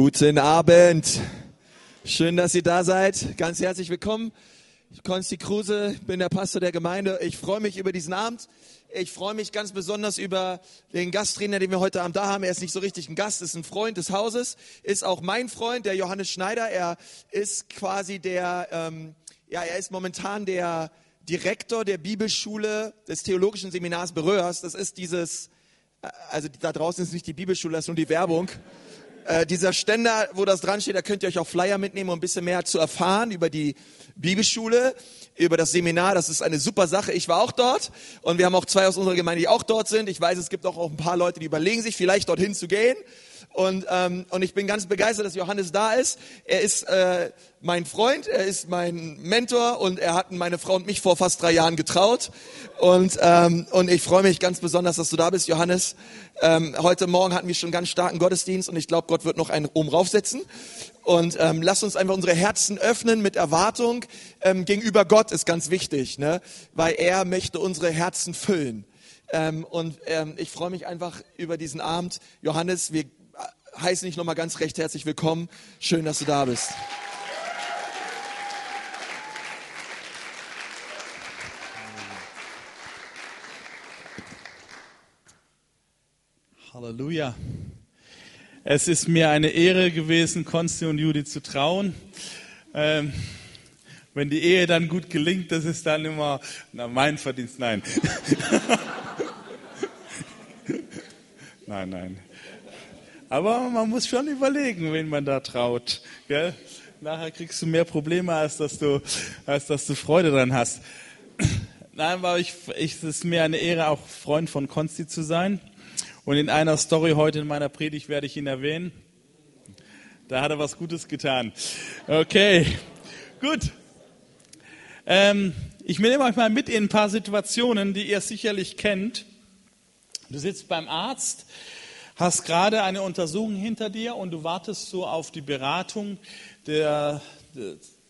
Guten Abend. Schön, dass ihr da seid. Ganz herzlich willkommen. Konsti Kruse, bin der Pastor der Gemeinde. Ich freue mich über diesen Abend. Ich freue mich ganz besonders über den Gasttrainer, den wir heute Abend da haben. Er ist nicht so richtig ein Gast, ist ein Freund des Hauses, ist auch mein Freund, der Johannes Schneider. Er ist quasi der, ähm, ja, er ist momentan der Direktor der Bibelschule des Theologischen Seminars Beröhrs. Das ist dieses, äh, also da draußen ist nicht die Bibelschule, das ist nur die Werbung. Äh, dieser Ständer, wo das dran steht, da könnt ihr euch auch Flyer mitnehmen, um ein bisschen mehr zu erfahren über die Bibelschule, über das Seminar. Das ist eine super Sache. Ich war auch dort und wir haben auch zwei aus unserer Gemeinde, die auch dort sind. Ich weiß, es gibt auch, auch ein paar Leute, die überlegen sich, vielleicht dorthin zu gehen. Und, ähm, und ich bin ganz begeistert, dass Johannes da ist. Er ist äh, mein Freund, er ist mein Mentor und er hat meine Frau und mich vor fast drei Jahren getraut. Und, ähm, und ich freue mich ganz besonders, dass du da bist, Johannes. Ähm, heute Morgen hatten wir schon einen ganz starken Gottesdienst und ich glaube, Gott wird noch einen oben raufsetzen. Und ähm, lass uns einfach unsere Herzen öffnen mit Erwartung ähm, gegenüber Gott ist ganz wichtig, ne? weil er möchte unsere Herzen füllen. Ähm, und ähm, ich freue mich einfach über diesen Abend. Johannes, wir heißen dich nochmal ganz recht herzlich willkommen. Schön, dass du da bist. Halleluja. Es ist mir eine Ehre gewesen, Konsti und Judy zu trauen. Ähm, wenn die Ehe dann gut gelingt, das ist dann immer na, mein Verdienst. Nein. nein, nein. Aber man muss schon überlegen, wen man da traut. Gell? Nachher kriegst du mehr Probleme, als dass du, als dass du Freude dran hast. Nein, aber ich, ich, es ist mir eine Ehre, auch Freund von Konsti zu sein. Und in einer Story heute in meiner Predigt werde ich ihn erwähnen. Da hat er was Gutes getan. Okay, gut. Ähm, ich nehme euch mal mit in ein paar Situationen, die ihr sicherlich kennt. Du sitzt beim Arzt, hast gerade eine Untersuchung hinter dir und du wartest so auf die Beratung der,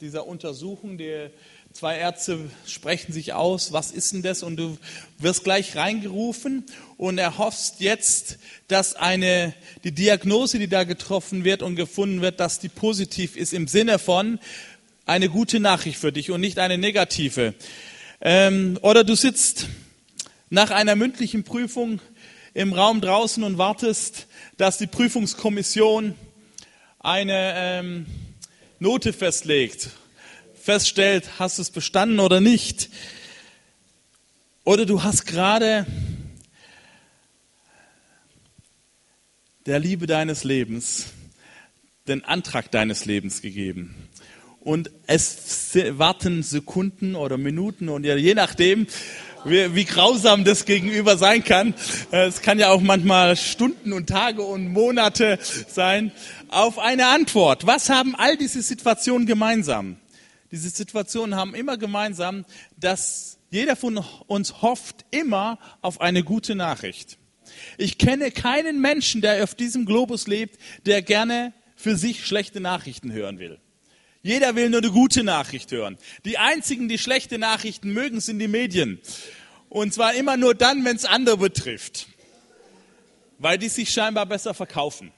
dieser Untersuchung. Die zwei Ärzte sprechen sich aus, was ist denn das? Und du wirst gleich reingerufen und erhoffst jetzt, dass eine, die Diagnose, die da getroffen wird und gefunden wird, dass die positiv ist im Sinne von eine gute Nachricht für dich und nicht eine negative. Ähm, oder du sitzt nach einer mündlichen Prüfung im Raum draußen und wartest, dass die Prüfungskommission eine ähm, Note festlegt, feststellt, hast du es bestanden oder nicht. Oder du hast gerade der Liebe deines Lebens den Antrag deines Lebens gegeben. Und es warten Sekunden oder Minuten und je nachdem, wie, wie grausam das gegenüber sein kann. Äh, es kann ja auch manchmal Stunden und Tage und Monate sein auf eine Antwort. Was haben all diese Situationen gemeinsam? Diese Situationen haben immer gemeinsam, dass jeder von uns hofft immer auf eine gute Nachricht. Ich kenne keinen Menschen, der auf diesem Globus lebt, der gerne für sich schlechte Nachrichten hören will. Jeder will nur eine gute Nachricht hören. Die einzigen, die schlechte Nachrichten mögen, sind die Medien. Und zwar immer nur dann, wenn es andere betrifft. Weil die sich scheinbar besser verkaufen.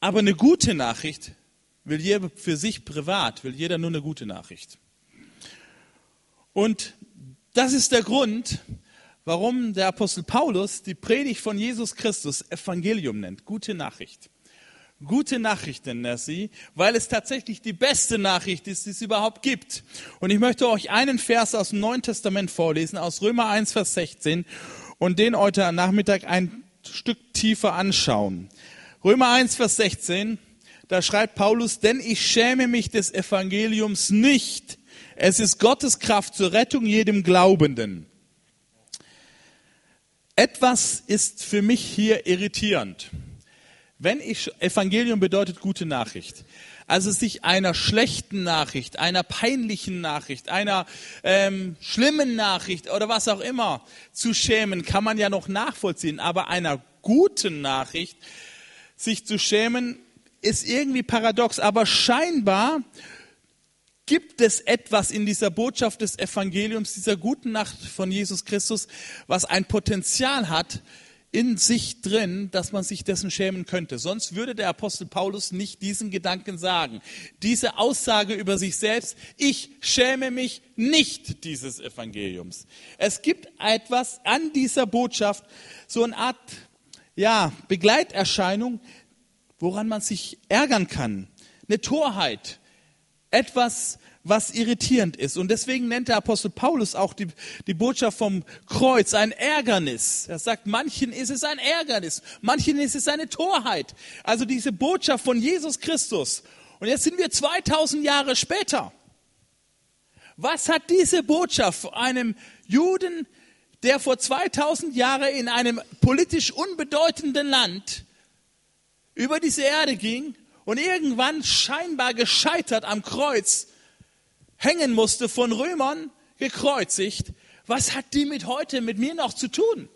Aber eine gute Nachricht will jeder für sich privat, will jeder nur eine gute Nachricht. Und das ist der Grund, warum der Apostel Paulus die Predigt von Jesus Christus Evangelium nennt, gute Nachricht. Gute Nachrichten nennt sie, weil es tatsächlich die beste Nachricht ist, die es überhaupt gibt. Und ich möchte euch einen Vers aus dem Neuen Testament vorlesen, aus Römer 1, Vers 16, und den heute Nachmittag ein Stück tiefer anschauen. Römer 1, Vers 16, da schreibt Paulus, denn ich schäme mich des Evangeliums nicht. Es ist Gottes Kraft zur Rettung jedem Glaubenden. Etwas ist für mich hier irritierend. Wenn ich, Evangelium bedeutet gute Nachricht. Also sich einer schlechten Nachricht, einer peinlichen Nachricht, einer ähm, schlimmen Nachricht oder was auch immer zu schämen, kann man ja noch nachvollziehen. Aber einer guten Nachricht sich zu schämen, ist irgendwie paradox. Aber scheinbar gibt es etwas in dieser Botschaft des Evangeliums, dieser guten Nacht von Jesus Christus, was ein Potenzial hat, in sich drin, dass man sich dessen schämen könnte. Sonst würde der Apostel Paulus nicht diesen Gedanken sagen. Diese Aussage über sich selbst, ich schäme mich nicht dieses Evangeliums. Es gibt etwas an dieser Botschaft, so eine Art, ja, Begleiterscheinung, woran man sich ärgern kann. Eine Torheit. Etwas, was irritierend ist. Und deswegen nennt der Apostel Paulus auch die, die Botschaft vom Kreuz ein Ärgernis. Er sagt, manchen ist es ein Ärgernis, manchen ist es eine Torheit. Also diese Botschaft von Jesus Christus. Und jetzt sind wir 2000 Jahre später. Was hat diese Botschaft einem Juden, der vor 2000 Jahren in einem politisch unbedeutenden Land über diese Erde ging und irgendwann scheinbar gescheitert am Kreuz hängen musste, von Römern gekreuzigt, was hat die mit heute, mit mir noch zu tun?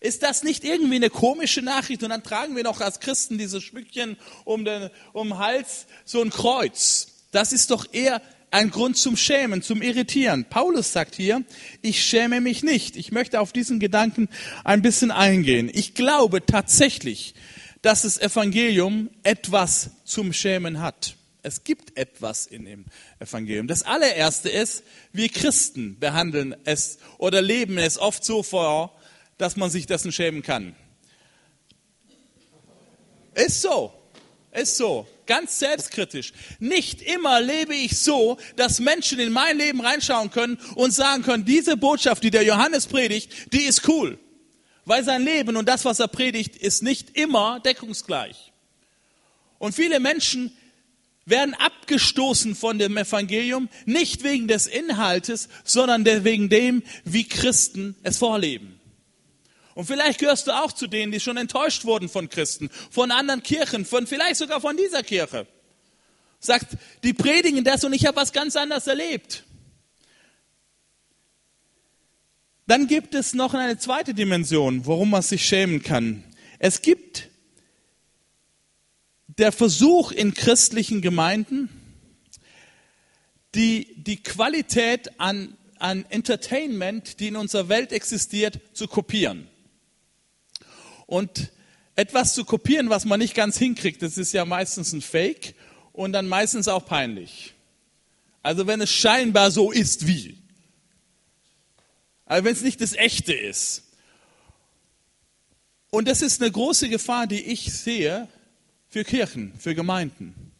Ist das nicht irgendwie eine komische Nachricht? Und dann tragen wir noch als Christen diese Schmückchen um den, um den Hals, so ein Kreuz. Das ist doch eher ein Grund zum Schämen, zum Irritieren. Paulus sagt hier, ich schäme mich nicht. Ich möchte auf diesen Gedanken ein bisschen eingehen. Ich glaube tatsächlich, dass das Evangelium etwas zum Schämen hat. Es gibt etwas in dem Evangelium. Das allererste ist, wir Christen behandeln es oder leben es oft so vor, dass man sich dessen schämen kann. Ist so. Ist so. Ganz selbstkritisch. Nicht immer lebe ich so, dass Menschen in mein Leben reinschauen können und sagen können, diese Botschaft, die der Johannes predigt, die ist cool. Weil sein Leben und das, was er predigt, ist nicht immer deckungsgleich. Und viele Menschen werden abgestoßen von dem Evangelium, nicht wegen des Inhaltes, sondern wegen dem, wie Christen es vorleben. Und vielleicht gehörst du auch zu denen, die schon enttäuscht wurden von Christen, von anderen Kirchen, von vielleicht sogar von dieser Kirche. Sagt, die predigen das und ich habe was ganz anderes erlebt. Dann gibt es noch eine zweite Dimension, worum man sich schämen kann. Es gibt der Versuch in christlichen Gemeinden, die, die Qualität an, an Entertainment, die in unserer Welt existiert, zu kopieren. Und etwas zu kopieren, was man nicht ganz hinkriegt, das ist ja meistens ein Fake und dann meistens auch peinlich. Also wenn es scheinbar so ist wie. Aber wenn es nicht das Echte ist. Und das ist eine große Gefahr, die ich sehe, für Kirchen, für Gemeinden.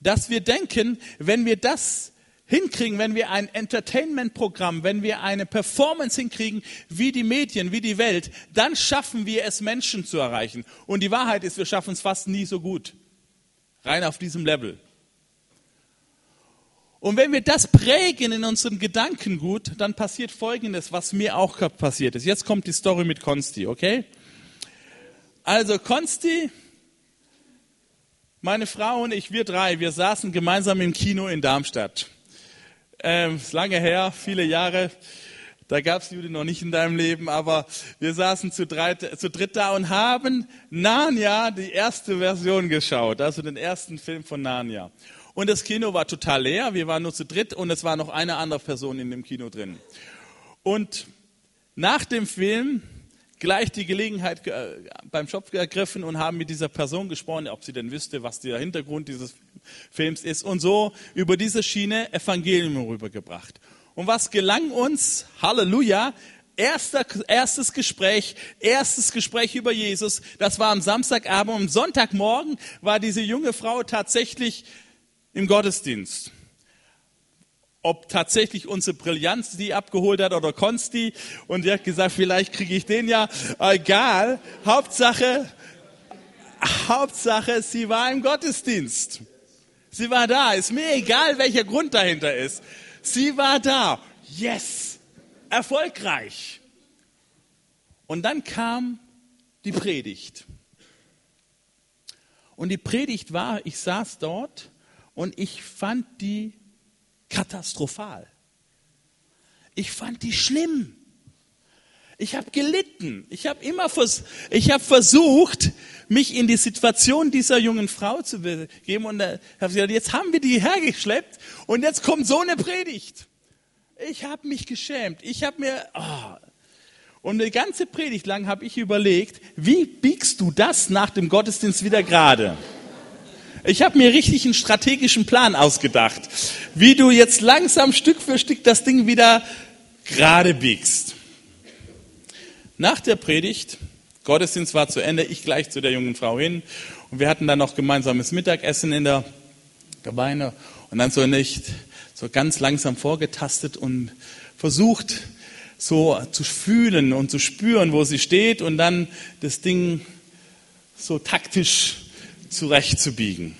Dass wir denken, wenn wir das hinkriegen, wenn wir ein Entertainment-Programm, wenn wir eine Performance hinkriegen, wie die Medien, wie die Welt, dann schaffen wir es, Menschen zu erreichen. Und die Wahrheit ist, wir schaffen es fast nie so gut. Rein auf diesem Level. Und wenn wir das prägen in unserem Gedankengut, dann passiert Folgendes, was mir auch passiert ist. Jetzt kommt die Story mit Konsti, okay? Also Konsti meine Frau und ich, wir drei, wir saßen gemeinsam im Kino in Darmstadt. Ähm, ist lange her, viele Jahre. Da gab es Jude noch nicht in deinem Leben, aber wir saßen zu, dreit, zu dritt da und haben Narnia, die erste Version geschaut, also den ersten Film von Narnia. Und das Kino war total leer, wir waren nur zu dritt und es war noch eine andere Person in dem Kino drin. Und nach dem Film gleich die Gelegenheit äh, beim Schopf ergriffen und haben mit dieser Person gesprochen, ob sie denn wüsste, was der Hintergrund dieses Films ist und so über diese Schiene Evangelium rübergebracht. Und was gelang uns? Halleluja! Erster, erstes Gespräch, erstes Gespräch über Jesus. Das war am Samstagabend. Am Sonntagmorgen war diese junge Frau tatsächlich im Gottesdienst ob tatsächlich unsere Brillanz die abgeholt hat oder Konsti. Und die hat gesagt, vielleicht kriege ich den ja. Egal. Hauptsache, Hauptsache, sie war im Gottesdienst. Sie war da. Ist mir egal, welcher Grund dahinter ist. Sie war da. Yes. Erfolgreich. Und dann kam die Predigt. Und die Predigt war, ich saß dort und ich fand die katastrophal. Ich fand die schlimm. Ich habe gelitten. Ich habe immer vers ich hab versucht, mich in die Situation dieser jungen Frau zu begeben. Und äh, habe gesagt, jetzt haben wir die hergeschleppt und jetzt kommt so eine Predigt. Ich habe mich geschämt. Ich habe mir... Oh. Und eine ganze Predigt lang habe ich überlegt, wie biegst du das nach dem Gottesdienst wieder gerade? Ich habe mir richtig einen strategischen Plan ausgedacht, wie du jetzt langsam Stück für Stück das Ding wieder gerade biegst. Nach der Predigt, Gottesdienst war zu Ende, ich gleich zu der jungen Frau hin und wir hatten dann noch gemeinsames Mittagessen in der Gemeinde und dann so nicht so ganz langsam vorgetastet und versucht so zu fühlen und zu spüren, wo sie steht und dann das Ding so taktisch zurechtzubiegen.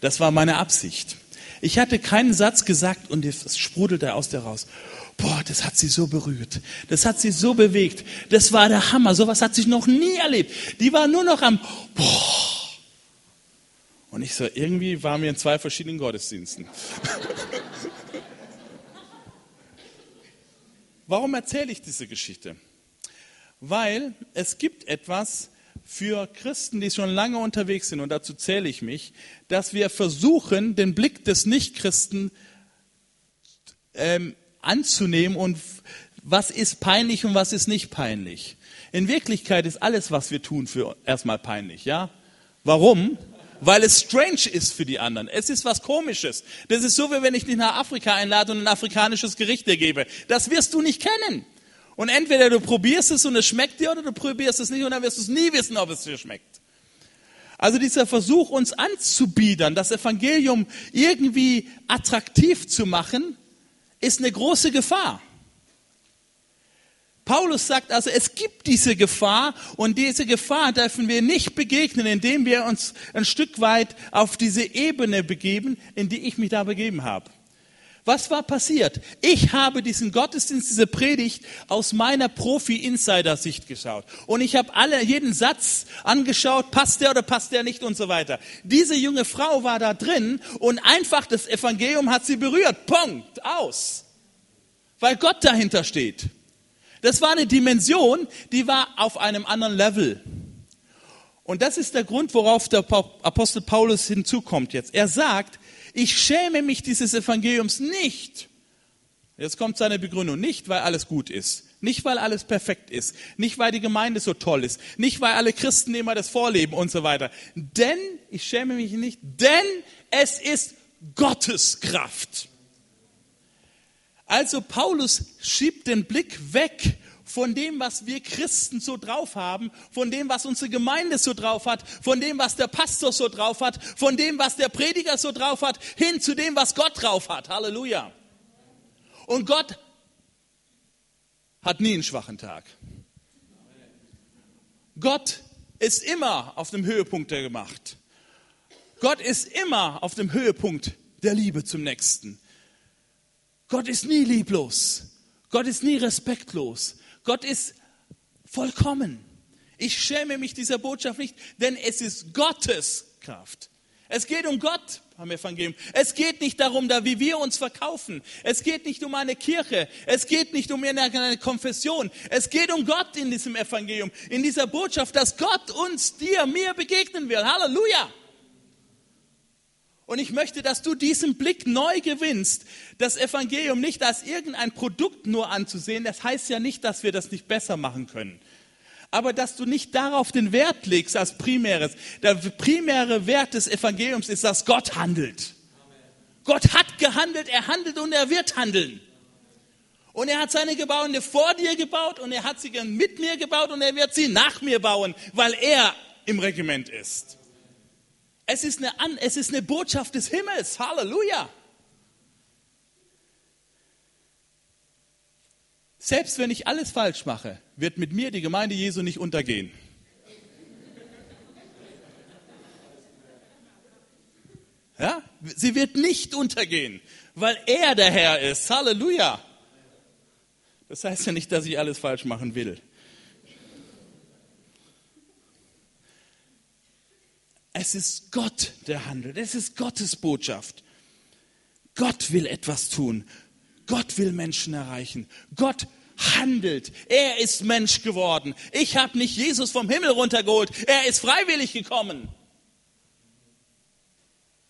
Das war meine Absicht. Ich hatte keinen Satz gesagt und es sprudelte aus der raus. Boah, das hat sie so berührt. Das hat sie so bewegt. Das war der Hammer. Sowas hat sich noch nie erlebt. Die war nur noch am, boah. Und ich so, irgendwie waren wir in zwei verschiedenen Gottesdiensten. Warum erzähle ich diese Geschichte? Weil es gibt etwas für Christen, die schon lange unterwegs sind, und dazu zähle ich mich, dass wir versuchen, den Blick des Nichtchristen ähm, anzunehmen und was ist peinlich und was ist nicht peinlich. In Wirklichkeit ist alles, was wir tun, für erstmal peinlich, ja? Warum? weil es strange ist für die anderen. Es ist was Komisches. Das ist so, wie wenn ich dich nach Afrika einlade und ein afrikanisches Gericht dir gebe. Das wirst du nicht kennen. Und entweder du probierst es und es schmeckt dir oder du probierst es nicht und dann wirst du es nie wissen, ob es dir schmeckt. Also dieser Versuch, uns anzubiedern, das Evangelium irgendwie attraktiv zu machen, ist eine große Gefahr. Paulus sagt also, es gibt diese Gefahr und diese Gefahr dürfen wir nicht begegnen, indem wir uns ein Stück weit auf diese Ebene begeben, in die ich mich da begeben habe. Was war passiert? Ich habe diesen Gottesdienst, diese Predigt aus meiner Profi-Insider-Sicht geschaut. Und ich habe alle, jeden Satz angeschaut, passt der oder passt der nicht und so weiter. Diese junge Frau war da drin und einfach das Evangelium hat sie berührt. Punkt. Aus. Weil Gott dahinter steht. Das war eine Dimension, die war auf einem anderen Level. Und das ist der Grund, worauf der Apostel Paulus hinzukommt jetzt. Er sagt, ich schäme mich dieses Evangeliums nicht. Jetzt kommt seine Begründung. Nicht, weil alles gut ist. Nicht, weil alles perfekt ist. Nicht, weil die Gemeinde so toll ist. Nicht, weil alle Christen immer das vorleben und so weiter. Denn, ich schäme mich nicht, denn es ist Gottes Kraft. Also Paulus schiebt den Blick weg von dem, was wir Christen so drauf haben, von dem, was unsere Gemeinde so drauf hat, von dem, was der Pastor so drauf hat, von dem, was der Prediger so drauf hat, hin zu dem, was Gott drauf hat. Halleluja. Und Gott hat nie einen schwachen Tag. Gott ist immer auf dem Höhepunkt der Gemacht. Gott ist immer auf dem Höhepunkt der Liebe zum Nächsten. Gott ist nie lieblos. Gott ist nie respektlos. Gott ist vollkommen. Ich schäme mich dieser Botschaft nicht, denn es ist Gottes Kraft. Es geht um Gott am Evangelium. Es geht nicht darum, da wie wir uns verkaufen. Es geht nicht um eine Kirche. Es geht nicht um eine Konfession. Es geht um Gott in diesem Evangelium, in dieser Botschaft, dass Gott uns, dir, mir begegnen will. Halleluja! Und ich möchte, dass du diesen Blick neu gewinnst, das Evangelium nicht als irgendein Produkt nur anzusehen. Das heißt ja nicht, dass wir das nicht besser machen können. Aber dass du nicht darauf den Wert legst als primäres. Der primäre Wert des Evangeliums ist, dass Gott handelt. Gott hat gehandelt, er handelt und er wird handeln. Und er hat seine Gebäude vor dir gebaut und er hat sie mit mir gebaut und er wird sie nach mir bauen, weil er im Regiment ist. Es ist eine, es ist eine Botschaft des Himmels. Halleluja. Selbst wenn ich alles falsch mache, wird mit mir die Gemeinde Jesu nicht untergehen. Ja? Sie wird nicht untergehen, weil er der Herr ist. Halleluja. Das heißt ja nicht, dass ich alles falsch machen will. Es ist Gott, der handelt. Es ist Gottes Botschaft. Gott will etwas tun. Gott will Menschen erreichen. Gott handelt. Er ist Mensch geworden. Ich habe nicht Jesus vom Himmel runtergeholt. Er ist freiwillig gekommen.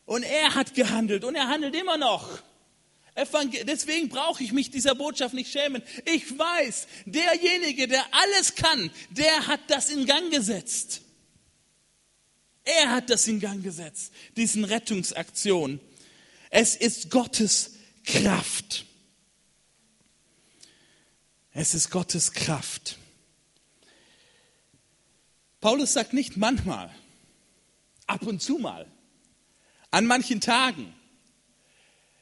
Und er hat gehandelt und er handelt immer noch. Deswegen brauche ich mich dieser Botschaft nicht schämen. Ich weiß, derjenige, der alles kann, der hat das in Gang gesetzt. Er hat das in Gang gesetzt, diesen Rettungsaktion. Es ist Gottes Kraft. Es ist Gottes Kraft. Paulus sagt nicht manchmal, ab und zu mal, an manchen Tagen,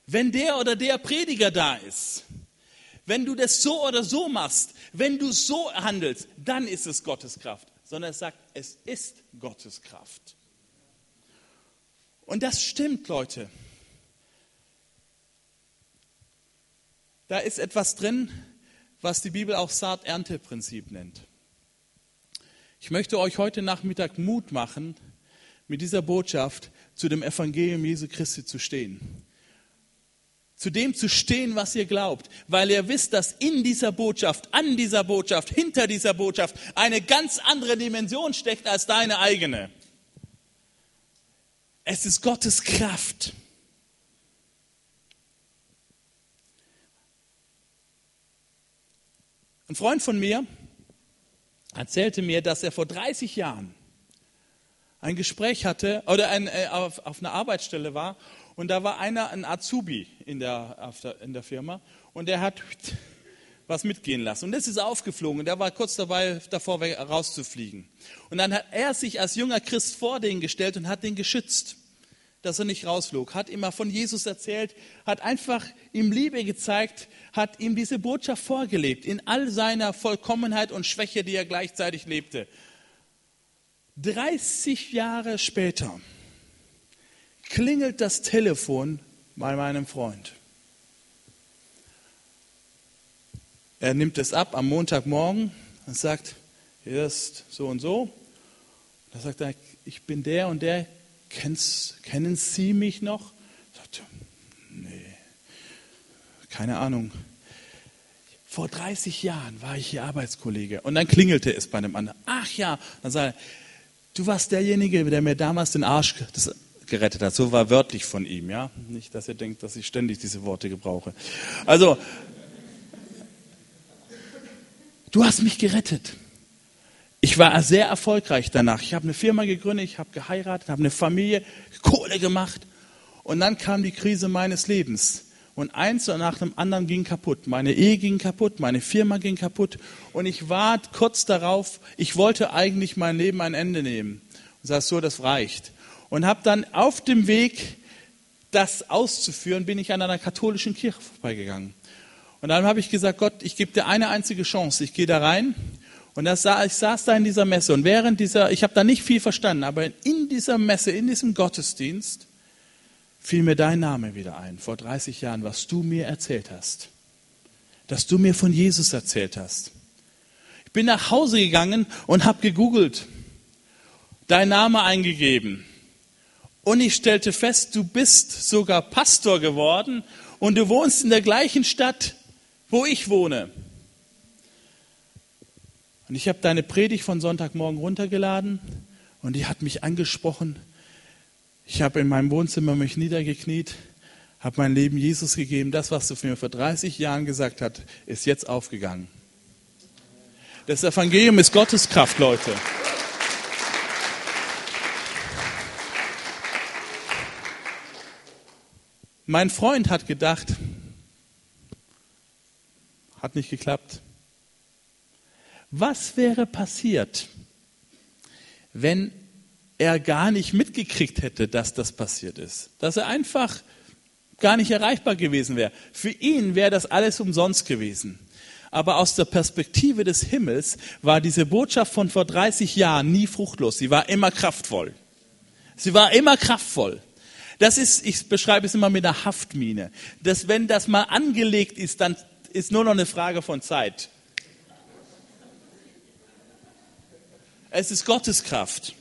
wenn der oder der Prediger da ist, wenn du das so oder so machst, wenn du so handelst, dann ist es Gottes Kraft, sondern er sagt, es ist Gottes Kraft. Und das stimmt, Leute. Da ist etwas drin, was die Bibel auch Saat-Ernte-Prinzip nennt. Ich möchte euch heute Nachmittag Mut machen, mit dieser Botschaft zu dem Evangelium Jesu Christi zu stehen zu dem zu stehen, was ihr glaubt, weil ihr wisst, dass in dieser Botschaft, an dieser Botschaft, hinter dieser Botschaft eine ganz andere Dimension steckt als deine eigene. Es ist Gottes Kraft. Ein Freund von mir erzählte mir, dass er vor 30 Jahren ein Gespräch hatte oder ein, äh, auf, auf einer Arbeitsstelle war und da war einer, ein Azubi in der, in der Firma und der hat was mitgehen lassen. Und das ist aufgeflogen. Der war kurz dabei, davor rauszufliegen. Und dann hat er sich als junger Christ vor den gestellt und hat den geschützt, dass er nicht rausflog. Hat ihm von Jesus erzählt, hat einfach ihm Liebe gezeigt, hat ihm diese Botschaft vorgelebt, in all seiner Vollkommenheit und Schwäche, die er gleichzeitig lebte. 30 Jahre später klingelt das Telefon bei meinem Freund. Er nimmt es ab am Montagmorgen und sagt, hier ist so und so. Da sagt er, ich bin der und der, Kennst, kennen Sie mich noch? Sagt, nee, keine Ahnung. Vor 30 Jahren war ich hier Arbeitskollege und dann klingelte es bei einem anderen. Ach ja, dann sagt er, du warst derjenige, der mir damals den Arsch, das gerettet hat. So war wörtlich von ihm, ja. Nicht, dass ihr denkt, dass ich ständig diese Worte gebrauche. Also, du hast mich gerettet. Ich war sehr erfolgreich danach. Ich habe eine Firma gegründet, ich habe geheiratet, habe eine Familie, Kohle gemacht. Und dann kam die Krise meines Lebens. Und eins nach dem anderen ging kaputt. Meine Ehe ging kaputt, meine Firma ging kaputt. Und ich war kurz darauf, ich wollte eigentlich mein Leben ein Ende nehmen. Und sagst so, das reicht und habe dann auf dem Weg, das auszuführen, bin ich an einer katholischen Kirche vorbeigegangen. Und dann habe ich gesagt, Gott, ich gebe dir eine einzige Chance. Ich gehe da rein. Und das, ich saß da in dieser Messe und während dieser, ich habe da nicht viel verstanden, aber in dieser Messe, in diesem Gottesdienst, fiel mir dein Name wieder ein, vor 30 Jahren, was du mir erzählt hast. Dass du mir von Jesus erzählt hast. Ich bin nach Hause gegangen und habe gegoogelt, dein Name eingegeben. Und ich stellte fest, du bist sogar Pastor geworden und du wohnst in der gleichen Stadt, wo ich wohne. Und ich habe deine Predigt von Sonntagmorgen runtergeladen und die hat mich angesprochen. Ich habe in meinem Wohnzimmer mich niedergekniet, habe mein Leben Jesus gegeben. Das, was du mir vor 30 Jahren gesagt hast, ist jetzt aufgegangen. Das Evangelium ist Gottes Kraft, Leute. Mein Freund hat gedacht, hat nicht geklappt. Was wäre passiert, wenn er gar nicht mitgekriegt hätte, dass das passiert ist? Dass er einfach gar nicht erreichbar gewesen wäre. Für ihn wäre das alles umsonst gewesen. Aber aus der Perspektive des Himmels war diese Botschaft von vor 30 Jahren nie fruchtlos. Sie war immer kraftvoll. Sie war immer kraftvoll. Das ist, ich beschreibe es immer mit einer Haftmine. Dass wenn das mal angelegt ist, dann ist nur noch eine Frage von Zeit. Es ist Gottes Kraft.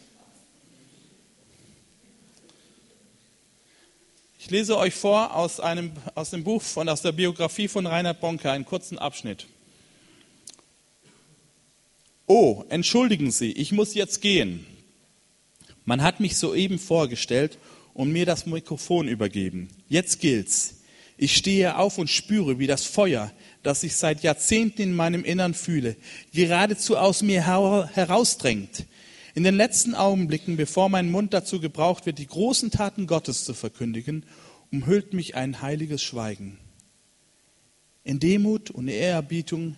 Ich lese euch vor aus, einem, aus dem Buch von, aus der Biografie von Reinhard Bonke einen kurzen Abschnitt. Oh, entschuldigen Sie, ich muss jetzt gehen. Man hat mich soeben vorgestellt und mir das Mikrofon übergeben. Jetzt gilt's. Ich stehe auf und spüre, wie das Feuer, das ich seit Jahrzehnten in meinem Innern fühle, geradezu aus mir herausdrängt. In den letzten Augenblicken, bevor mein Mund dazu gebraucht wird, die großen Taten Gottes zu verkündigen, umhüllt mich ein heiliges Schweigen. In Demut und Ehrerbietung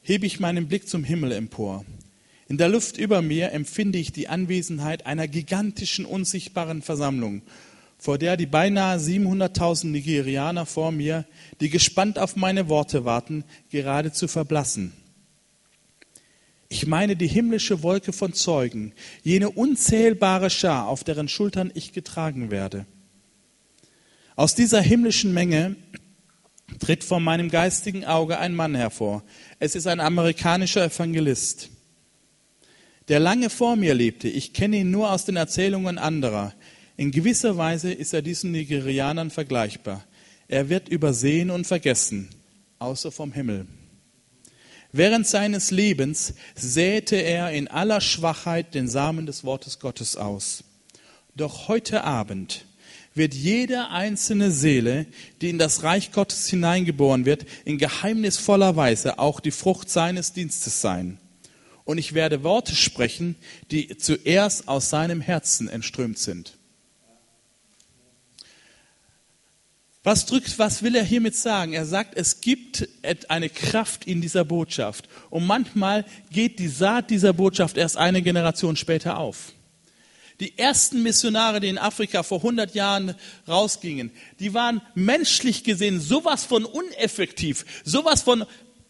hebe ich meinen Blick zum Himmel empor. In der Luft über mir empfinde ich die Anwesenheit einer gigantischen, unsichtbaren Versammlung, vor der die beinahe 700.000 Nigerianer vor mir, die gespannt auf meine Worte warten, geradezu verblassen. Ich meine die himmlische Wolke von Zeugen, jene unzählbare Schar, auf deren Schultern ich getragen werde. Aus dieser himmlischen Menge tritt vor meinem geistigen Auge ein Mann hervor. Es ist ein amerikanischer Evangelist, der lange vor mir lebte. Ich kenne ihn nur aus den Erzählungen anderer. In gewisser Weise ist er diesen Nigerianern vergleichbar. Er wird übersehen und vergessen, außer vom Himmel. Während seines Lebens säte er in aller Schwachheit den Samen des Wortes Gottes aus. Doch heute Abend wird jede einzelne Seele, die in das Reich Gottes hineingeboren wird, in geheimnisvoller Weise auch die Frucht seines Dienstes sein. Und ich werde Worte sprechen, die zuerst aus seinem Herzen entströmt sind. Was drückt, was will er hiermit sagen? Er sagt, es gibt eine Kraft in dieser Botschaft. Und manchmal geht die Saat dieser Botschaft erst eine Generation später auf. Die ersten Missionare, die in Afrika vor 100 Jahren rausgingen, die waren menschlich gesehen sowas von uneffektiv, sowas von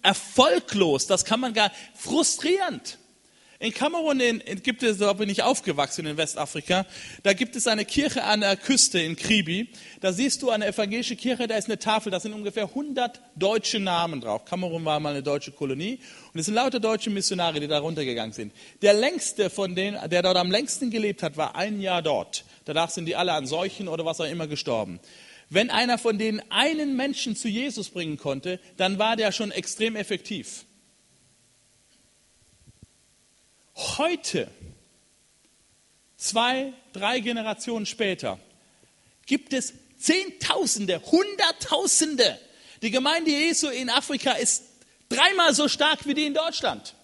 erfolglos, das kann man gar frustrierend. In Kamerun in, in, gibt es, da bin ich aufgewachsen in Westafrika, da gibt es eine Kirche an der Küste in Kribi. Da siehst du eine evangelische Kirche, da ist eine Tafel, da sind ungefähr 100 deutsche Namen drauf. Kamerun war mal eine deutsche Kolonie und es sind lauter deutsche Missionare, die da runtergegangen sind. Der längste von denen, der dort am längsten gelebt hat, war ein Jahr dort. Danach sind die alle an Seuchen oder was auch immer gestorben. Wenn einer von denen einen Menschen zu Jesus bringen konnte, dann war der schon extrem effektiv. Heute, zwei, drei Generationen später, gibt es Zehntausende, Hunderttausende. Die Gemeinde Jesu in Afrika ist dreimal so stark wie die in Deutschland.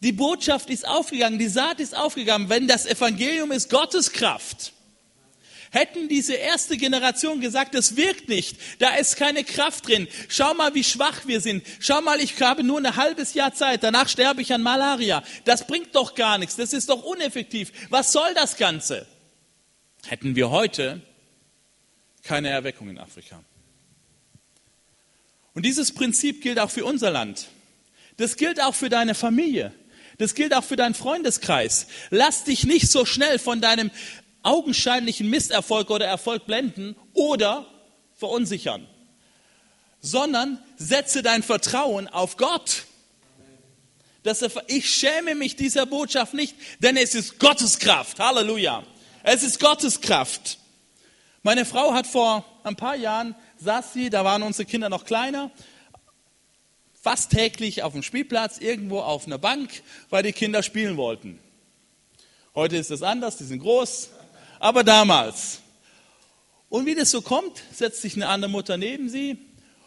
Die Botschaft ist aufgegangen, die Saat ist aufgegangen. Wenn das Evangelium ist Gottes Kraft, Hätten diese erste Generation gesagt, das wirkt nicht, da ist keine Kraft drin. Schau mal, wie schwach wir sind. Schau mal, ich habe nur ein halbes Jahr Zeit, danach sterbe ich an Malaria. Das bringt doch gar nichts, das ist doch uneffektiv. Was soll das Ganze? Hätten wir heute keine Erweckung in Afrika. Und dieses Prinzip gilt auch für unser Land. Das gilt auch für deine Familie. Das gilt auch für deinen Freundeskreis. Lass dich nicht so schnell von deinem augenscheinlichen Misserfolg oder Erfolg blenden oder verunsichern, sondern setze dein Vertrauen auf Gott. Dass er, ich schäme mich dieser Botschaft nicht, denn es ist Gottes Kraft. Halleluja. Es ist Gottes Kraft. Meine Frau hat vor ein paar Jahren, saß sie, da waren unsere Kinder noch kleiner, fast täglich auf dem Spielplatz, irgendwo auf einer Bank, weil die Kinder spielen wollten. Heute ist es anders, die sind groß, aber damals. Und wie das so kommt, setzt sich eine andere Mutter neben sie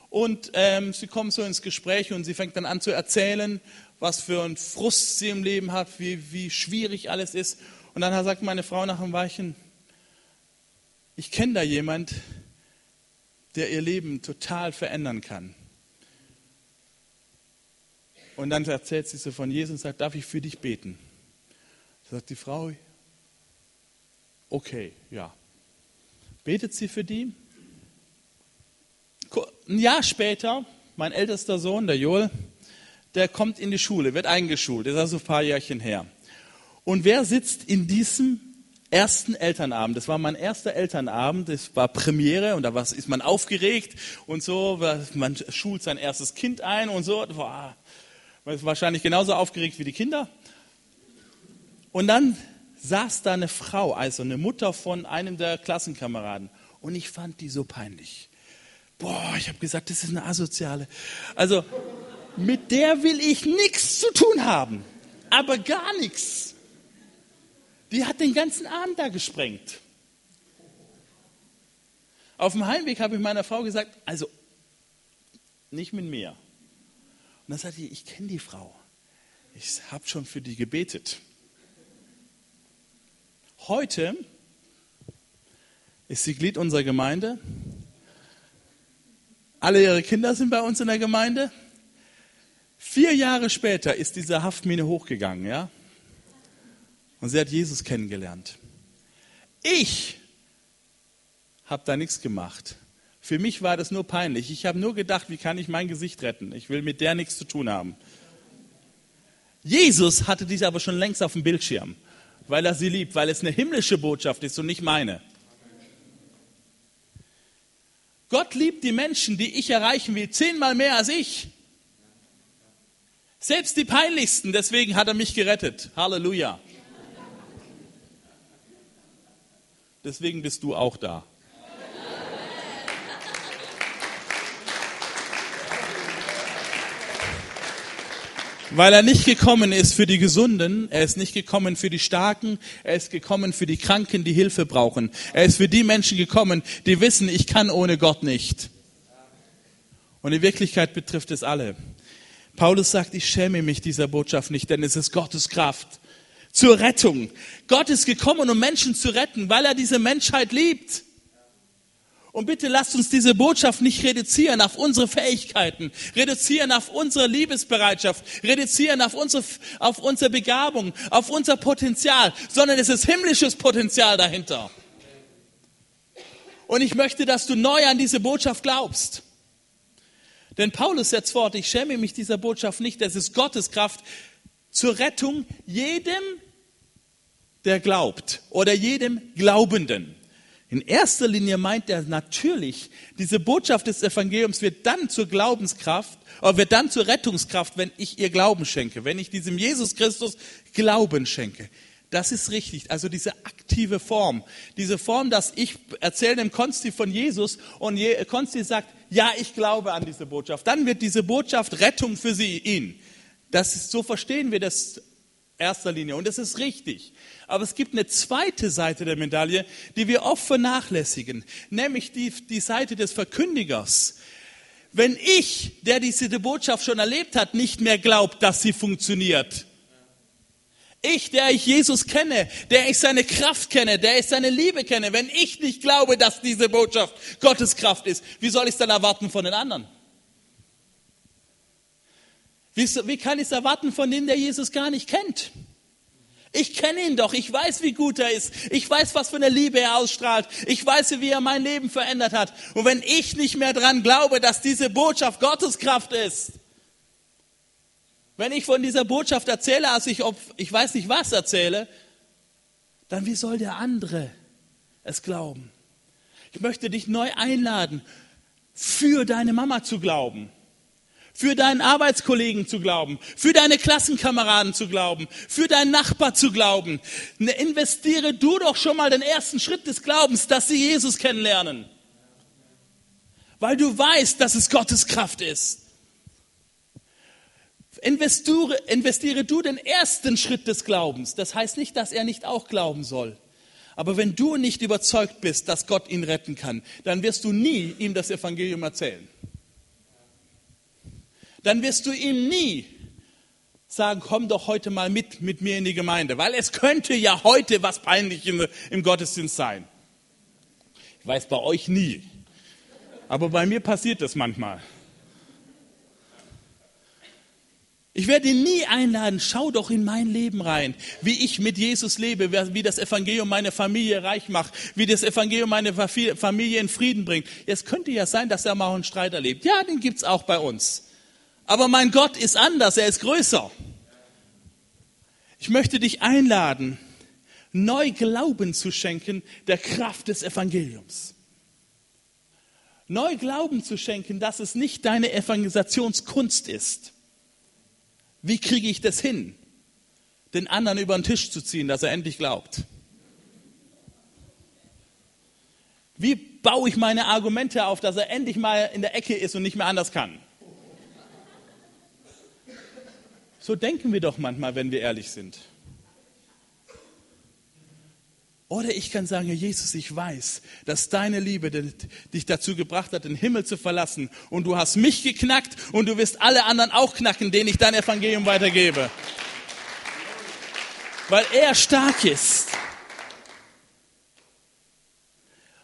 und ähm, sie kommt so ins Gespräch und sie fängt dann an zu erzählen, was für ein Frust sie im Leben hat, wie, wie schwierig alles ist. Und dann sagt meine Frau nach einem Weichen, ich kenne da jemand, der ihr Leben total verändern kann. Und dann erzählt sie so von Jesus und sagt, darf ich für dich beten? Sagt die Frau, okay, ja. Betet sie für die? Ein Jahr später, mein ältester Sohn, der Joel, der kommt in die Schule, wird eingeschult, das ist also ein paar Jährchen her. Und wer sitzt in diesem ersten Elternabend? Das war mein erster Elternabend, das war Premiere und da ist man aufgeregt und so, man schult sein erstes Kind ein und so. Man ist wahrscheinlich genauso aufgeregt wie die Kinder. Und dann saß da eine Frau, also eine Mutter von einem der Klassenkameraden. Und ich fand die so peinlich. Boah, ich habe gesagt, das ist eine asoziale. Also mit der will ich nichts zu tun haben. Aber gar nichts. Die hat den ganzen Abend da gesprengt. Auf dem Heimweg habe ich meiner Frau gesagt, also nicht mit mir. Und dann sagte sie, ich kenne die Frau. Ich habe schon für die gebetet. Heute ist sie Glied unserer Gemeinde. Alle ihre Kinder sind bei uns in der Gemeinde. Vier Jahre später ist diese Haftmine hochgegangen, ja? Und sie hat Jesus kennengelernt. Ich habe da nichts gemacht. Für mich war das nur peinlich. Ich habe nur gedacht, wie kann ich mein Gesicht retten? Ich will mit der nichts zu tun haben. Jesus hatte dies aber schon längst auf dem Bildschirm, weil er sie liebt, weil es eine himmlische Botschaft ist und nicht meine. Gott liebt die Menschen, die ich erreichen will, zehnmal mehr als ich. Selbst die peinlichsten, deswegen hat er mich gerettet. Halleluja. Deswegen bist du auch da. Weil er nicht gekommen ist für die Gesunden, er ist nicht gekommen für die Starken, er ist gekommen für die Kranken, die Hilfe brauchen. Er ist für die Menschen gekommen, die wissen, ich kann ohne Gott nicht. Und in Wirklichkeit betrifft es alle. Paulus sagt, ich schäme mich dieser Botschaft nicht, denn es ist Gottes Kraft zur Rettung. Gott ist gekommen, um Menschen zu retten, weil er diese Menschheit liebt. Und bitte lasst uns diese Botschaft nicht reduzieren auf unsere Fähigkeiten, reduzieren auf unsere Liebesbereitschaft, reduzieren auf unsere, auf unsere Begabung, auf unser Potenzial, sondern es ist himmlisches Potenzial dahinter. Und ich möchte, dass du neu an diese Botschaft glaubst. Denn Paulus setzt fort, ich schäme mich dieser Botschaft nicht, es ist Gottes Kraft zur Rettung jedem, der glaubt oder jedem Glaubenden. In erster Linie meint er natürlich, diese Botschaft des Evangeliums wird dann zur Glaubenskraft, oder wird dann zur Rettungskraft, wenn ich ihr Glauben schenke, wenn ich diesem Jesus Christus Glauben schenke. Das ist richtig. Also diese aktive Form. Diese Form, dass ich erzähle dem Konsti von Jesus und Konsti sagt, ja, ich glaube an diese Botschaft. Dann wird diese Botschaft Rettung für sie, ihn. Das ist, so verstehen wir das erster Linie. Und das ist richtig. Aber es gibt eine zweite Seite der Medaille, die wir oft vernachlässigen, nämlich die, die Seite des Verkündigers. Wenn ich, der diese Botschaft schon erlebt hat, nicht mehr glaubt, dass sie funktioniert, ich, der ich Jesus kenne, der ich seine Kraft kenne, der ich seine Liebe kenne, wenn ich nicht glaube, dass diese Botschaft Gottes Kraft ist, wie soll ich es dann erwarten von den anderen? Wie, wie kann ich es erwarten von dem, der Jesus gar nicht kennt? Ich kenne ihn doch, ich weiß, wie gut er ist, ich weiß, was für eine Liebe er ausstrahlt, ich weiß, wie er mein Leben verändert hat. Und wenn ich nicht mehr dran glaube, dass diese Botschaft Gottes Kraft ist, wenn ich von dieser Botschaft erzähle, als ich, ob, ich weiß nicht was erzähle, dann wie soll der andere es glauben? Ich möchte dich neu einladen, für deine Mama zu glauben für deinen Arbeitskollegen zu glauben, für deine Klassenkameraden zu glauben, für deinen Nachbar zu glauben. Ne, investiere du doch schon mal den ersten Schritt des Glaubens, dass sie Jesus kennenlernen. Weil du weißt, dass es Gottes Kraft ist. Investiere, investiere du den ersten Schritt des Glaubens. Das heißt nicht, dass er nicht auch glauben soll. Aber wenn du nicht überzeugt bist, dass Gott ihn retten kann, dann wirst du nie ihm das Evangelium erzählen dann wirst du ihm nie sagen, komm doch heute mal mit, mit mir in die Gemeinde, weil es könnte ja heute was Peinliches im Gottesdienst sein. Ich weiß bei euch nie, aber bei mir passiert das manchmal. Ich werde ihn nie einladen, schau doch in mein Leben rein, wie ich mit Jesus lebe, wie das Evangelium meine Familie reich macht, wie das Evangelium meine Familie in Frieden bringt. Es könnte ja sein, dass er mal einen Streit erlebt. Ja, den gibt's auch bei uns. Aber mein Gott ist anders, er ist größer. Ich möchte dich einladen, neu Glauben zu schenken der Kraft des Evangeliums. Neu Glauben zu schenken, dass es nicht deine Evangelisationskunst ist. Wie kriege ich das hin, den anderen über den Tisch zu ziehen, dass er endlich glaubt? Wie baue ich meine Argumente auf, dass er endlich mal in der Ecke ist und nicht mehr anders kann? So denken wir doch manchmal, wenn wir ehrlich sind. Oder ich kann sagen, Herr Jesus, ich weiß, dass deine Liebe dich dazu gebracht hat, den Himmel zu verlassen. Und du hast mich geknackt und du wirst alle anderen auch knacken, denen ich dein Evangelium weitergebe. Weil er stark ist.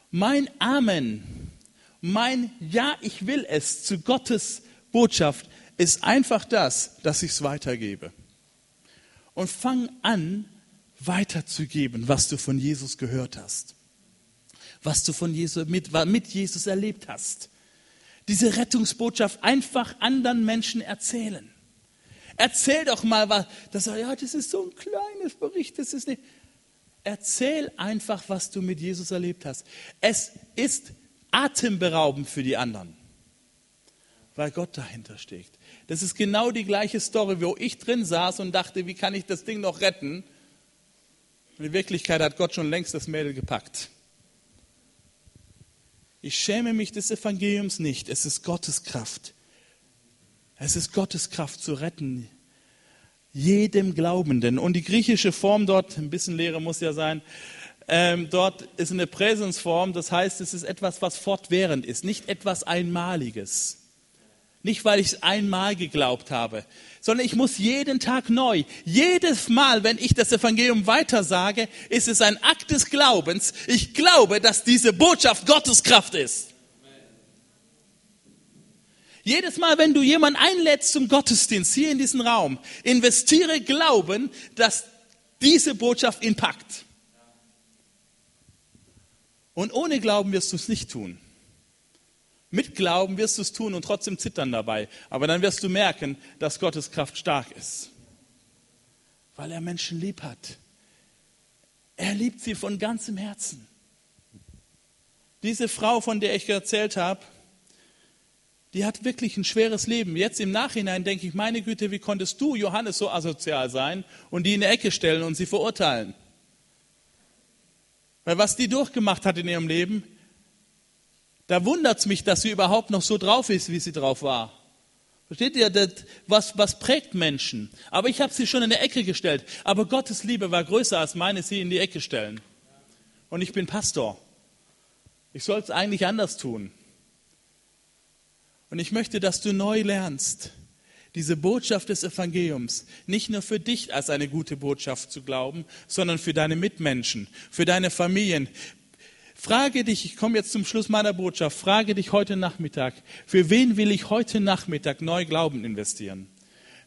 Mein Amen, mein Ja, ich will es zu Gottes Botschaft ist einfach das, dass ich es weitergebe. Und fang an, weiterzugeben, was du von Jesus gehört hast, was du von Jesus, mit, mit Jesus erlebt hast. Diese Rettungsbotschaft einfach anderen Menschen erzählen. Erzähl doch mal was. Das, ja, das ist so ein kleines Bericht, das ist nicht. Erzähl einfach, was du mit Jesus erlebt hast. Es ist atemberaubend für die anderen, weil Gott dahinter steckt. Das ist genau die gleiche Story, wo ich drin saß und dachte, wie kann ich das Ding noch retten? In Wirklichkeit hat Gott schon längst das Mädel gepackt. Ich schäme mich des Evangeliums nicht. Es ist Gottes Kraft. Es ist Gottes Kraft zu retten. Jedem Glaubenden. Und die griechische Form dort, ein bisschen Lehre muss ja sein, ähm, dort ist eine Präsensform, das heißt, es ist etwas, was fortwährend ist, nicht etwas Einmaliges. Nicht, weil ich es einmal geglaubt habe, sondern ich muss jeden Tag neu, jedes Mal, wenn ich das Evangelium weitersage, ist es ein Akt des Glaubens. Ich glaube, dass diese Botschaft Gottes Kraft ist. Jedes Mal, wenn du jemanden einlädst zum Gottesdienst hier in diesen Raum, investiere Glauben, dass diese Botschaft ihn packt. Und ohne Glauben wirst du es nicht tun. Mit Glauben wirst du es tun und trotzdem zittern dabei. Aber dann wirst du merken, dass Gottes Kraft stark ist. Weil er Menschen lieb hat. Er liebt sie von ganzem Herzen. Diese Frau, von der ich erzählt habe, die hat wirklich ein schweres Leben. Jetzt im Nachhinein denke ich, meine Güte, wie konntest du, Johannes, so asozial sein und die in die Ecke stellen und sie verurteilen? Weil was die durchgemacht hat in ihrem Leben, da wundert es mich, dass sie überhaupt noch so drauf ist, wie sie drauf war. Versteht ihr, das, was, was prägt Menschen? Aber ich habe sie schon in die Ecke gestellt. Aber Gottes Liebe war größer als meine, sie in die Ecke stellen. Und ich bin Pastor. Ich soll es eigentlich anders tun. Und ich möchte, dass du neu lernst, diese Botschaft des Evangeliums nicht nur für dich als eine gute Botschaft zu glauben, sondern für deine Mitmenschen, für deine Familien, Frage dich, ich komme jetzt zum Schluss meiner Botschaft, frage dich heute Nachmittag, für wen will ich heute Nachmittag neu Glauben investieren?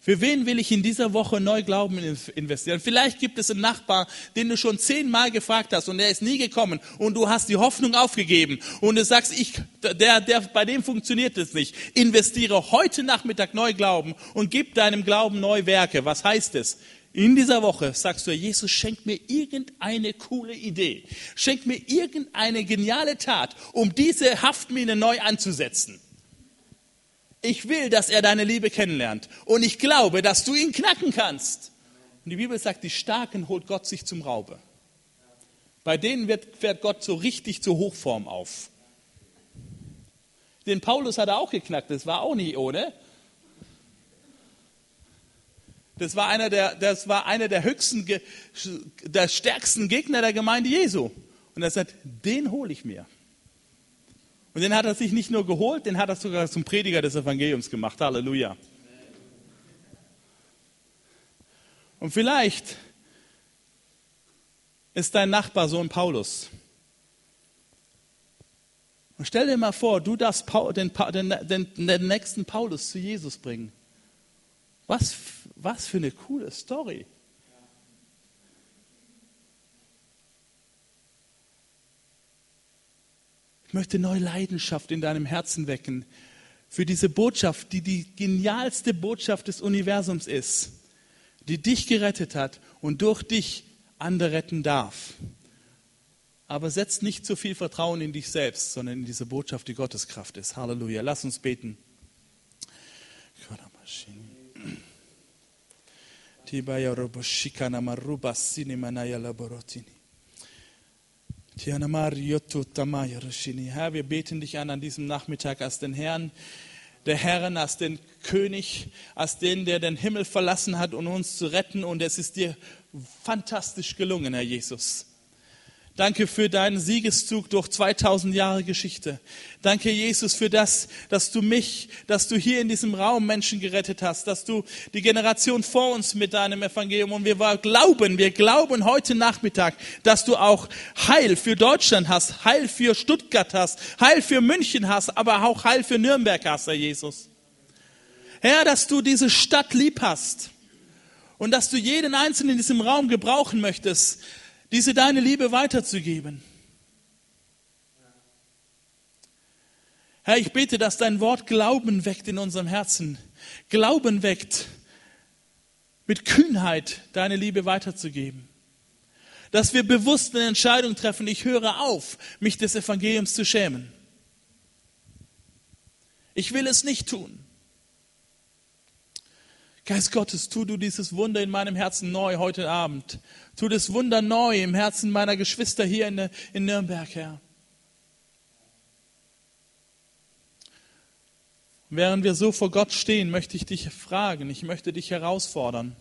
Für wen will ich in dieser Woche neu Glauben investieren? Vielleicht gibt es einen Nachbar, den du schon zehnmal gefragt hast und der ist nie gekommen und du hast die Hoffnung aufgegeben und du sagst, ich, der, der, bei dem funktioniert es nicht. Investiere heute Nachmittag neu Glauben und gib deinem Glauben neue Werke. Was heißt es? In dieser Woche sagst du, Jesus, schenk mir irgendeine coole Idee. Schenk mir irgendeine geniale Tat, um diese Haftmine neu anzusetzen. Ich will, dass er deine Liebe kennenlernt. Und ich glaube, dass du ihn knacken kannst. Und die Bibel sagt, die Starken holt Gott sich zum Raube. Bei denen wird, fährt Gott so richtig zur Hochform auf. Den Paulus hat er auch geknackt, das war auch nicht ohne. Das war einer der, das war einer der höchsten, der stärksten Gegner der Gemeinde Jesu. Und er sagt, den hole ich mir. Und den hat er sich nicht nur geholt, den hat er sogar zum Prediger des Evangeliums gemacht. Halleluja. Und vielleicht ist dein Nachbar so ein Paulus. Und stell dir mal vor, du darfst den, den, den nächsten Paulus zu Jesus bringen. Was was für eine coole Story. Ich möchte neue Leidenschaft in deinem Herzen wecken für diese Botschaft, die die genialste Botschaft des Universums ist, die dich gerettet hat und durch dich andere retten darf. Aber setz nicht zu viel Vertrauen in dich selbst, sondern in diese Botschaft, die Gottes Kraft ist. Halleluja. Lass uns beten. Herr, wir beten dich an an diesem Nachmittag als den Herrn der Herren, als den König, als den, der den Himmel verlassen hat, um uns zu retten. Und es ist dir fantastisch gelungen, Herr Jesus. Danke für deinen Siegeszug durch 2000 Jahre Geschichte. Danke, Jesus, für das, dass du mich, dass du hier in diesem Raum Menschen gerettet hast, dass du die Generation vor uns mit deinem Evangelium und wir glauben, wir glauben heute Nachmittag, dass du auch Heil für Deutschland hast, Heil für Stuttgart hast, Heil für München hast, aber auch Heil für Nürnberg hast, Herr Jesus. Herr, dass du diese Stadt lieb hast und dass du jeden Einzelnen in diesem Raum gebrauchen möchtest, diese deine Liebe weiterzugeben. Herr, ich bete, dass dein Wort Glauben weckt in unserem Herzen. Glauben weckt, mit Kühnheit deine Liebe weiterzugeben. Dass wir bewusst eine Entscheidung treffen, ich höre auf, mich des Evangeliums zu schämen. Ich will es nicht tun. Geist Gottes, tu du dieses Wunder in meinem Herzen neu heute Abend. Tu das Wunder neu im Herzen meiner Geschwister hier in, in Nürnberg, Herr. Während wir so vor Gott stehen, möchte ich dich fragen, ich möchte dich herausfordern.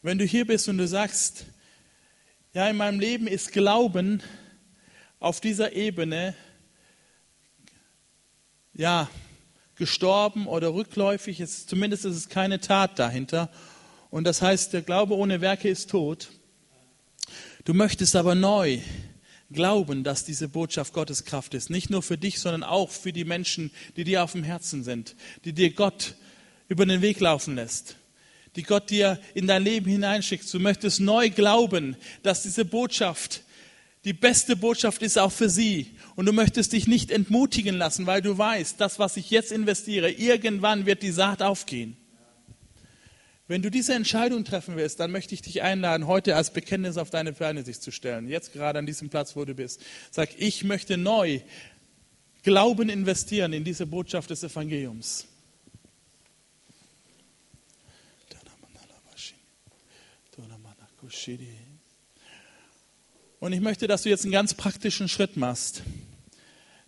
Wenn du hier bist und du sagst, ja, in meinem Leben ist Glauben auf dieser Ebene, ja, gestorben oder rückläufig, ist, zumindest ist es keine Tat dahinter. Und das heißt, der Glaube ohne Werke ist tot. Du möchtest aber neu glauben, dass diese Botschaft Gottes Kraft ist. Nicht nur für dich, sondern auch für die Menschen, die dir auf dem Herzen sind, die dir Gott über den Weg laufen lässt, die Gott dir in dein Leben hineinschickt. Du möchtest neu glauben, dass diese Botschaft die beste Botschaft ist auch für sie. Und du möchtest dich nicht entmutigen lassen, weil du weißt, das, was ich jetzt investiere, irgendwann wird die Saat aufgehen. Wenn du diese Entscheidung treffen willst, dann möchte ich dich einladen, heute als Bekenntnis auf deine Ferne sich zu stellen. Jetzt gerade an diesem Platz, wo du bist. Sag, ich möchte neu Glauben investieren in diese Botschaft des Evangeliums. Und ich möchte, dass du jetzt einen ganz praktischen Schritt machst.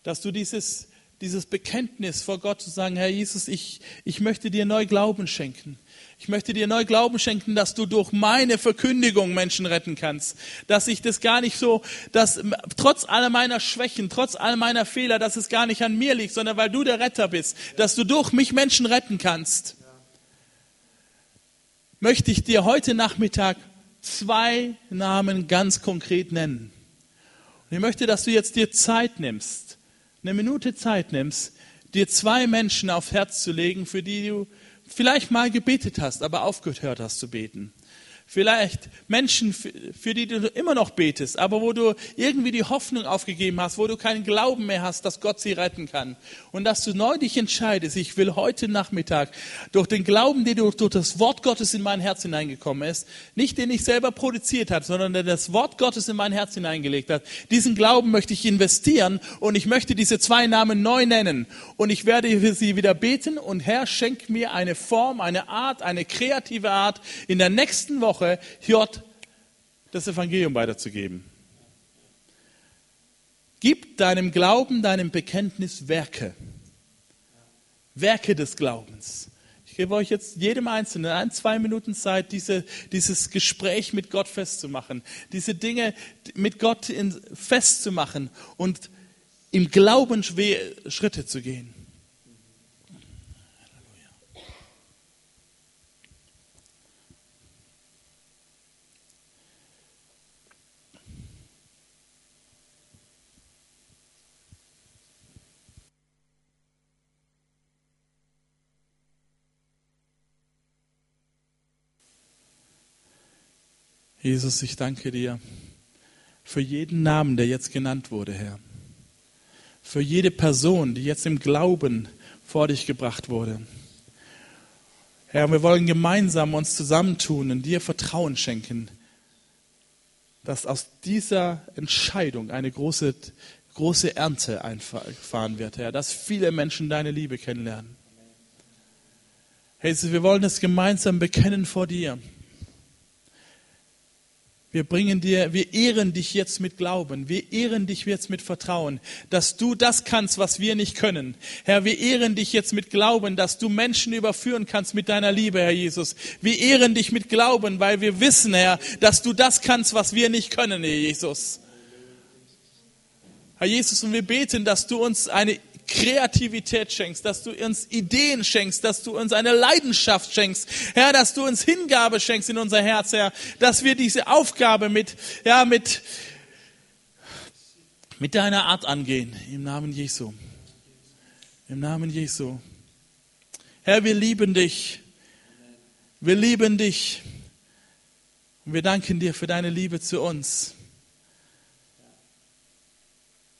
Dass du dieses, dieses Bekenntnis vor Gott zu sagen, Herr Jesus, ich, ich möchte dir neu Glauben schenken. Ich möchte dir neu Glauben schenken, dass du durch meine Verkündigung Menschen retten kannst. Dass ich das gar nicht so, dass trotz aller meiner Schwächen, trotz all meiner Fehler, dass es gar nicht an mir liegt, sondern weil du der Retter bist, dass du durch mich Menschen retten kannst. Möchte ich dir heute Nachmittag zwei Namen ganz konkret nennen. Und ich möchte, dass du jetzt dir Zeit nimmst, eine Minute Zeit nimmst, dir zwei Menschen aufs Herz zu legen, für die du vielleicht mal gebetet hast, aber aufgehört hast zu beten. Vielleicht Menschen, für die du immer noch betest, aber wo du irgendwie die Hoffnung aufgegeben hast, wo du keinen Glauben mehr hast, dass Gott sie retten kann. Und dass du neu dich entscheidest, ich will heute Nachmittag durch den Glauben, der durch, das Wort Gottes in mein Herz hineingekommen ist, nicht den ich selber produziert habe, sondern der das Wort Gottes in mein Herz hineingelegt hat, diesen Glauben möchte ich investieren und ich möchte diese zwei Namen neu nennen. Und ich werde für sie wieder beten und Herr, schenk mir eine Form, eine Art, eine kreative Art in der nächsten Woche, Woche J das Evangelium weiterzugeben. Gib deinem Glauben, deinem Bekenntnis Werke. Werke des Glaubens. Ich gebe euch jetzt jedem Einzelnen ein, zwei Minuten Zeit, diese, dieses Gespräch mit Gott festzumachen, diese Dinge mit Gott in, festzumachen und im Glauben Schritte zu gehen. Jesus, ich danke dir für jeden Namen, der jetzt genannt wurde, Herr. Für jede Person, die jetzt im Glauben vor dich gebracht wurde. Herr, wir wollen gemeinsam uns zusammentun und dir Vertrauen schenken, dass aus dieser Entscheidung eine große, große Ernte einfahren wird, Herr, dass viele Menschen deine Liebe kennenlernen. Herr, Jesus, wir wollen es gemeinsam bekennen vor dir. Wir bringen dir, wir ehren dich jetzt mit Glauben. Wir ehren dich jetzt mit Vertrauen, dass du das kannst, was wir nicht können. Herr, wir ehren dich jetzt mit Glauben, dass du Menschen überführen kannst mit deiner Liebe, Herr Jesus. Wir ehren dich mit Glauben, weil wir wissen, Herr, dass du das kannst, was wir nicht können, Herr Jesus. Herr Jesus, und wir beten, dass du uns eine Kreativität schenkst, dass du uns Ideen schenkst, dass du uns eine Leidenschaft schenkst, Herr, dass du uns Hingabe schenkst in unser Herz, Herr, dass wir diese Aufgabe mit, ja, mit, mit deiner Art angehen, im Namen Jesu. Im Namen Jesu. Herr, wir lieben dich. Wir lieben dich. Und wir danken dir für deine Liebe zu uns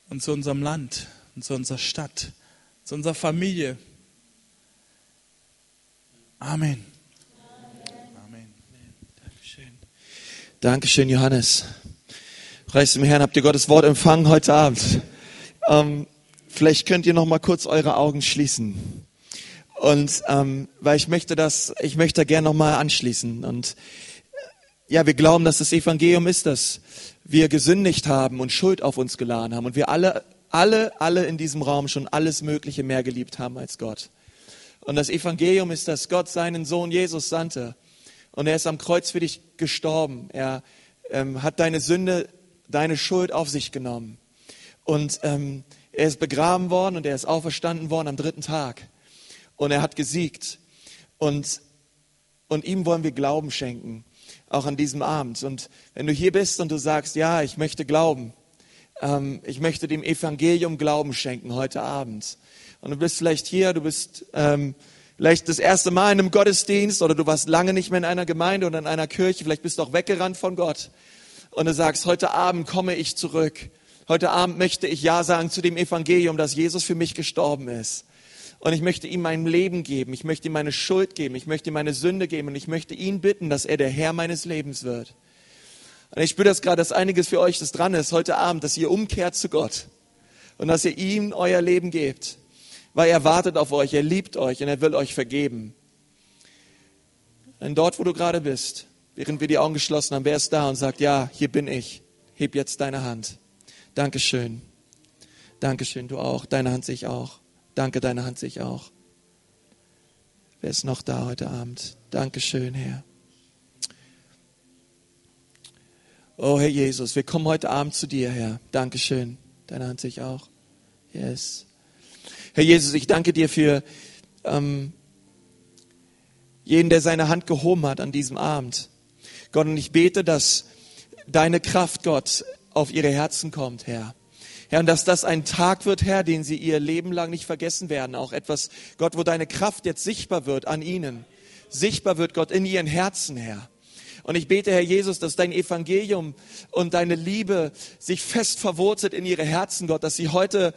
und zu unserem Land und zu unserer Stadt, zu unserer Familie. Amen. Amen. Dankeschön. Dankeschön, Johannes. Preis dem Herrn, habt ihr Gottes Wort empfangen heute Abend. Ähm, vielleicht könnt ihr noch mal kurz eure Augen schließen. Und ähm, weil ich möchte das, ich möchte da gerne noch mal anschließen. Und ja, wir glauben, dass das Evangelium ist, dass wir gesündigt haben und Schuld auf uns geladen haben und wir alle alle, alle in diesem Raum schon alles Mögliche mehr geliebt haben als Gott. Und das Evangelium ist, dass Gott seinen Sohn Jesus sandte. Und er ist am Kreuz für dich gestorben. Er ähm, hat deine Sünde, deine Schuld auf sich genommen. Und ähm, er ist begraben worden und er ist auferstanden worden am dritten Tag. Und er hat gesiegt. Und, und ihm wollen wir Glauben schenken, auch an diesem Abend. Und wenn du hier bist und du sagst, ja, ich möchte glauben, ähm, ich möchte dem Evangelium Glauben schenken heute Abend. Und du bist vielleicht hier, du bist ähm, vielleicht das erste Mal in einem Gottesdienst oder du warst lange nicht mehr in einer Gemeinde oder in einer Kirche, vielleicht bist du auch weggerannt von Gott. Und du sagst, heute Abend komme ich zurück. Heute Abend möchte ich Ja sagen zu dem Evangelium, dass Jesus für mich gestorben ist. Und ich möchte ihm mein Leben geben. Ich möchte ihm meine Schuld geben. Ich möchte ihm meine Sünde geben. Und ich möchte ihn bitten, dass er der Herr meines Lebens wird. Und ich spüre das gerade, dass einiges für euch das dran ist heute Abend, dass ihr umkehrt zu Gott und dass ihr ihm euer Leben gebt, weil er wartet auf euch, er liebt euch und er will euch vergeben. Und dort, wo du gerade bist, während wir die Augen geschlossen haben, wer ist da und sagt, ja, hier bin ich, heb jetzt deine Hand. Dankeschön. Dankeschön, du auch. Deine Hand sehe ich auch. Danke, deine Hand sehe ich auch. Wer ist noch da heute Abend? Dankeschön, Herr. Oh Herr Jesus, wir kommen heute Abend zu dir, Herr. Dankeschön. Deine Hand sich auch. Yes. Herr Jesus, ich danke dir für ähm, jeden, der seine Hand gehoben hat an diesem Abend. Gott, und ich bete, dass deine Kraft, Gott, auf ihre Herzen kommt, Herr. Herr, und dass das ein Tag wird, Herr, den sie ihr Leben lang nicht vergessen werden. Auch etwas, Gott, wo deine Kraft jetzt sichtbar wird an ihnen. Sichtbar wird, Gott, in ihren Herzen, Herr. Und ich bete, Herr Jesus, dass dein Evangelium und deine Liebe sich fest verwurzelt in ihre Herzen, Gott, dass sie heute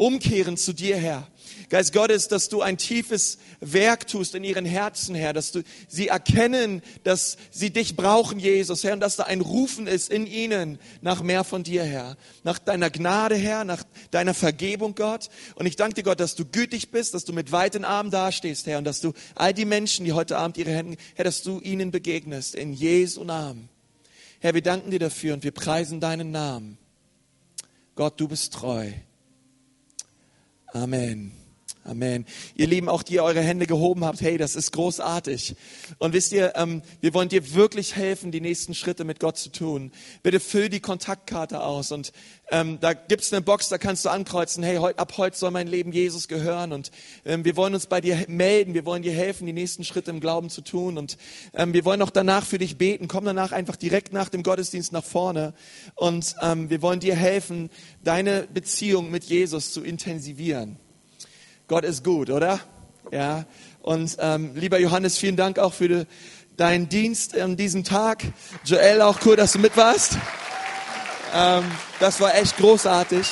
umkehren zu dir, Herr. Geist Gottes, dass du ein tiefes Werk tust in ihren Herzen, Herr, dass du sie erkennen, dass sie dich brauchen, Jesus, Herr, und dass da ein Rufen ist in ihnen nach mehr von dir, Herr, nach deiner Gnade, Herr, nach deiner Vergebung, Gott. Und ich danke dir, Gott, dass du gütig bist, dass du mit weiten Armen dastehst, Herr, und dass du all die Menschen, die heute Abend ihre Hände, Herr, dass du ihnen begegnest, in Jesu Namen. Herr, wir danken dir dafür und wir preisen deinen Namen. Gott, du bist treu. Amen. Amen. Ihr Lieben, auch die ihr eure Hände gehoben habt, hey, das ist großartig. Und wisst ihr, ähm, wir wollen dir wirklich helfen, die nächsten Schritte mit Gott zu tun. Bitte füll die Kontaktkarte aus und ähm, da gibt's eine Box, da kannst du ankreuzen, hey, heut, ab heute soll mein Leben Jesus gehören und ähm, wir wollen uns bei dir melden, wir wollen dir helfen, die nächsten Schritte im Glauben zu tun und ähm, wir wollen auch danach für dich beten. Komm danach einfach direkt nach dem Gottesdienst nach vorne und ähm, wir wollen dir helfen, deine Beziehung mit Jesus zu intensivieren. Gott ist gut, oder? Ja. Und ähm, lieber Johannes, vielen Dank auch für de, deinen Dienst an diesem Tag. Joel, auch cool, dass du mit warst. Ähm, das war echt großartig.